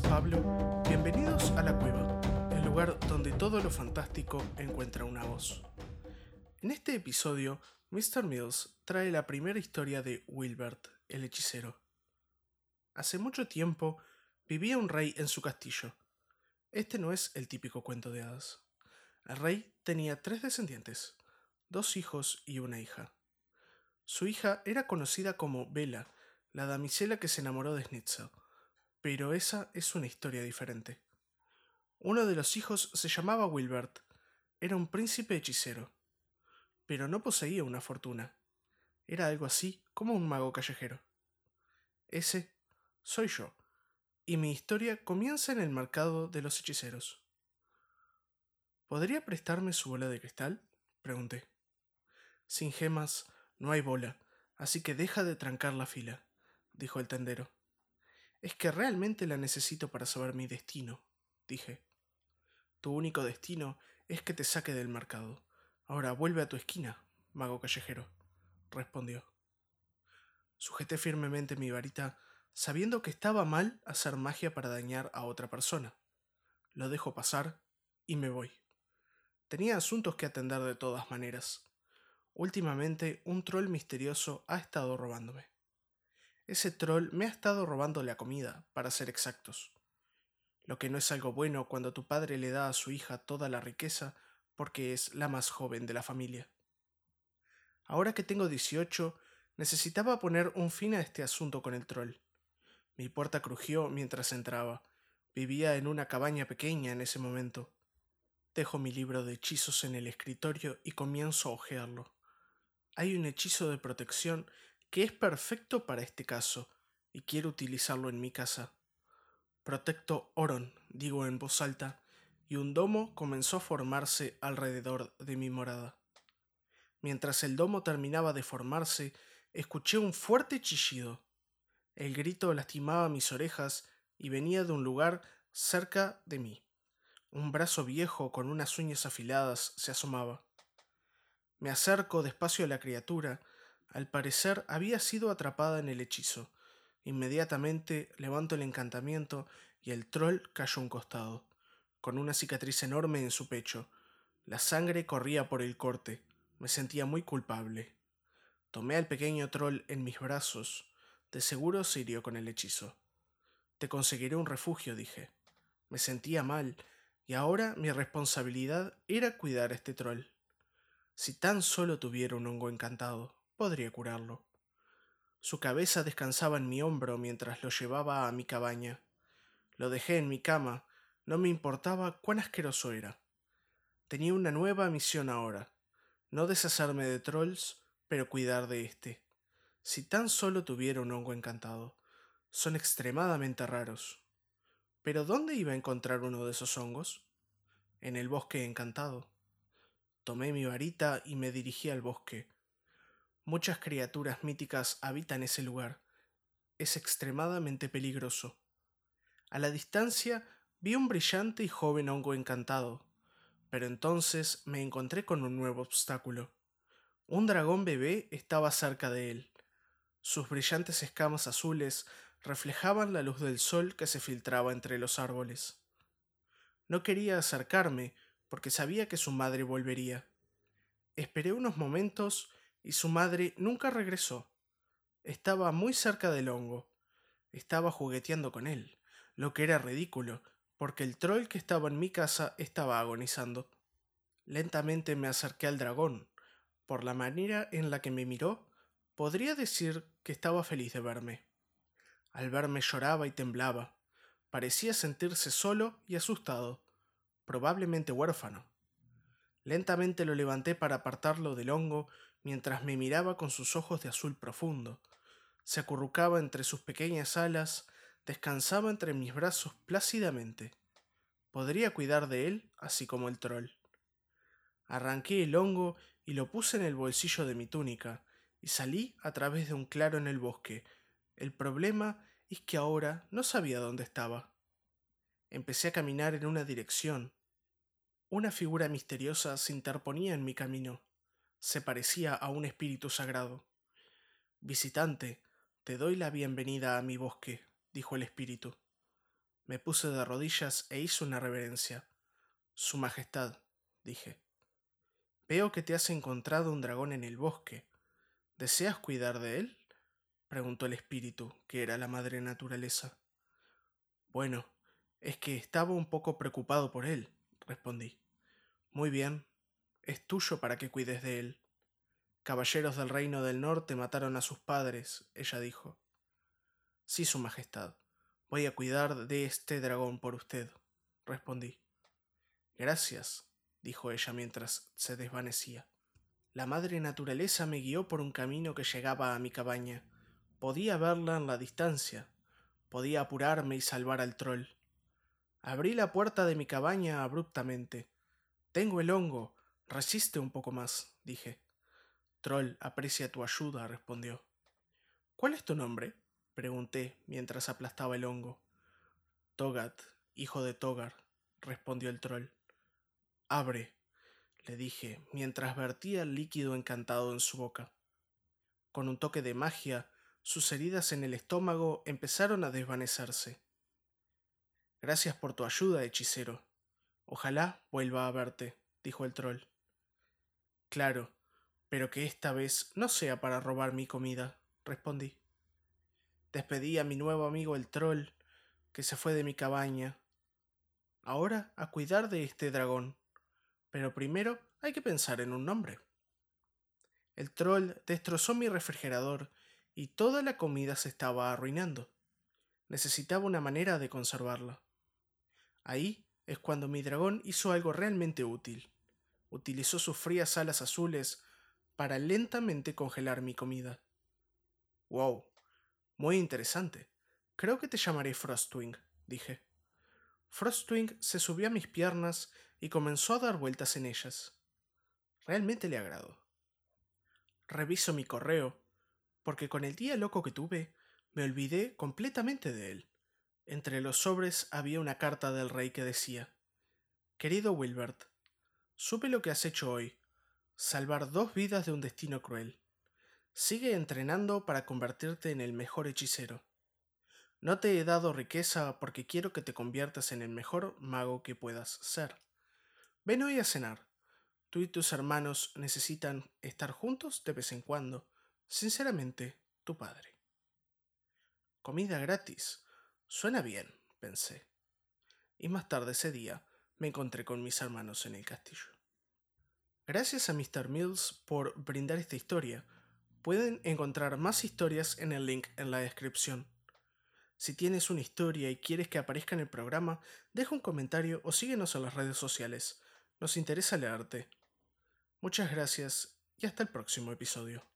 Pablo. Bienvenidos a La Cueva, el lugar donde todo lo fantástico encuentra una voz. En este episodio, Mr. Mills trae la primera historia de Wilbert, el hechicero. Hace mucho tiempo vivía un rey en su castillo. Este no es el típico cuento de hadas. El rey tenía tres descendientes, dos hijos y una hija. Su hija era conocida como Bella, la damisela que se enamoró de Schnitzel, pero esa es una historia diferente. Uno de los hijos se llamaba Wilbert, era un príncipe hechicero, pero no poseía una fortuna. Era algo así como un mago callejero. Ese soy yo, y mi historia comienza en el mercado de los hechiceros. ¿Podría prestarme su bola de cristal? pregunté. Sin gemas no hay bola, así que deja de trancar la fila dijo el tendero. Es que realmente la necesito para saber mi destino, dije. Tu único destino es que te saque del mercado. Ahora vuelve a tu esquina, mago callejero, respondió. Sujeté firmemente mi varita, sabiendo que estaba mal hacer magia para dañar a otra persona. Lo dejo pasar y me voy. Tenía asuntos que atender de todas maneras. Últimamente un troll misterioso ha estado robándome. Ese troll me ha estado robando la comida, para ser exactos. Lo que no es algo bueno cuando tu padre le da a su hija toda la riqueza porque es la más joven de la familia. Ahora que tengo 18, necesitaba poner un fin a este asunto con el troll. Mi puerta crujió mientras entraba. Vivía en una cabaña pequeña en ese momento. Dejo mi libro de hechizos en el escritorio y comienzo a hojearlo. Hay un hechizo de protección que es perfecto para este caso y quiero utilizarlo en mi casa. Protecto Oron, digo en voz alta, y un domo comenzó a formarse alrededor de mi morada. Mientras el domo terminaba de formarse, escuché un fuerte chillido. El grito lastimaba mis orejas y venía de un lugar cerca de mí. Un brazo viejo con unas uñas afiladas se asomaba. Me acerco despacio a la criatura al parecer había sido atrapada en el hechizo. Inmediatamente levanto el encantamiento y el troll cayó a un costado, con una cicatriz enorme en su pecho. La sangre corría por el corte. Me sentía muy culpable. Tomé al pequeño troll en mis brazos. De seguro se hirió con el hechizo. Te conseguiré un refugio, dije. Me sentía mal, y ahora mi responsabilidad era cuidar a este troll. Si tan solo tuviera un hongo encantado podría curarlo. Su cabeza descansaba en mi hombro mientras lo llevaba a mi cabaña. Lo dejé en mi cama, no me importaba cuán asqueroso era. Tenía una nueva misión ahora, no deshacerme de trolls, pero cuidar de éste. Si tan solo tuviera un hongo encantado. Son extremadamente raros. Pero ¿dónde iba a encontrar uno de esos hongos? En el bosque encantado. Tomé mi varita y me dirigí al bosque, Muchas criaturas míticas habitan ese lugar. Es extremadamente peligroso. A la distancia vi un brillante y joven hongo encantado, pero entonces me encontré con un nuevo obstáculo. Un dragón bebé estaba cerca de él. Sus brillantes escamas azules reflejaban la luz del sol que se filtraba entre los árboles. No quería acercarme porque sabía que su madre volvería. Esperé unos momentos y su madre nunca regresó. Estaba muy cerca del hongo. Estaba jugueteando con él, lo que era ridículo, porque el troll que estaba en mi casa estaba agonizando. Lentamente me acerqué al dragón. Por la manera en la que me miró, podría decir que estaba feliz de verme. Al verme lloraba y temblaba. Parecía sentirse solo y asustado, probablemente huérfano. Lentamente lo levanté para apartarlo del hongo mientras me miraba con sus ojos de azul profundo. Se acurrucaba entre sus pequeñas alas, descansaba entre mis brazos plácidamente. Podría cuidar de él así como el troll. Arranqué el hongo y lo puse en el bolsillo de mi túnica, y salí a través de un claro en el bosque. El problema es que ahora no sabía dónde estaba. Empecé a caminar en una dirección. Una figura misteriosa se interponía en mi camino se parecía a un espíritu sagrado. Visitante, te doy la bienvenida a mi bosque, dijo el espíritu. Me puse de rodillas e hice una reverencia. Su Majestad, dije. Veo que te has encontrado un dragón en el bosque. ¿Deseas cuidar de él? preguntó el espíritu, que era la madre naturaleza. Bueno, es que estaba un poco preocupado por él, respondí. Muy bien, es tuyo para que cuides de él. Caballeros del Reino del Norte mataron a sus padres, ella dijo. Sí, Su Majestad, voy a cuidar de este dragón por usted, respondí. Gracias, dijo ella mientras se desvanecía. La madre naturaleza me guió por un camino que llegaba a mi cabaña. Podía verla en la distancia. Podía apurarme y salvar al troll. Abrí la puerta de mi cabaña abruptamente. Tengo el hongo. Resiste un poco más, dije. Troll aprecia tu ayuda, respondió. ¿Cuál es tu nombre? pregunté mientras aplastaba el hongo. Togat, hijo de Togar, respondió el troll. Abre, le dije, mientras vertía el líquido encantado en su boca. Con un toque de magia, sus heridas en el estómago empezaron a desvanecerse. Gracias por tu ayuda, hechicero. Ojalá vuelva a verte, dijo el troll. Claro, pero que esta vez no sea para robar mi comida, respondí. Despedí a mi nuevo amigo el troll, que se fue de mi cabaña. Ahora a cuidar de este dragón. Pero primero hay que pensar en un nombre. El troll destrozó mi refrigerador y toda la comida se estaba arruinando. Necesitaba una manera de conservarla. Ahí es cuando mi dragón hizo algo realmente útil. Utilizó sus frías alas azules para lentamente congelar mi comida. Wow, muy interesante. Creo que te llamaré Frostwing, dije. Frostwing se subió a mis piernas y comenzó a dar vueltas en ellas. Realmente le agradó. Reviso mi correo, porque con el día loco que tuve, me olvidé completamente de él. Entre los sobres había una carta del rey que decía Querido Wilbert, supe lo que has hecho hoy, salvar dos vidas de un destino cruel. Sigue entrenando para convertirte en el mejor hechicero. No te he dado riqueza porque quiero que te conviertas en el mejor mago que puedas ser. Ven hoy a cenar. Tú y tus hermanos necesitan estar juntos de vez en cuando. Sinceramente, tu padre. Comida gratis. Suena bien, pensé. Y más tarde ese día me encontré con mis hermanos en el castillo. Gracias a Mr. Mills por brindar esta historia. Pueden encontrar más historias en el link en la descripción. Si tienes una historia y quieres que aparezca en el programa, deja un comentario o síguenos en las redes sociales. Nos interesa leerte. Muchas gracias y hasta el próximo episodio.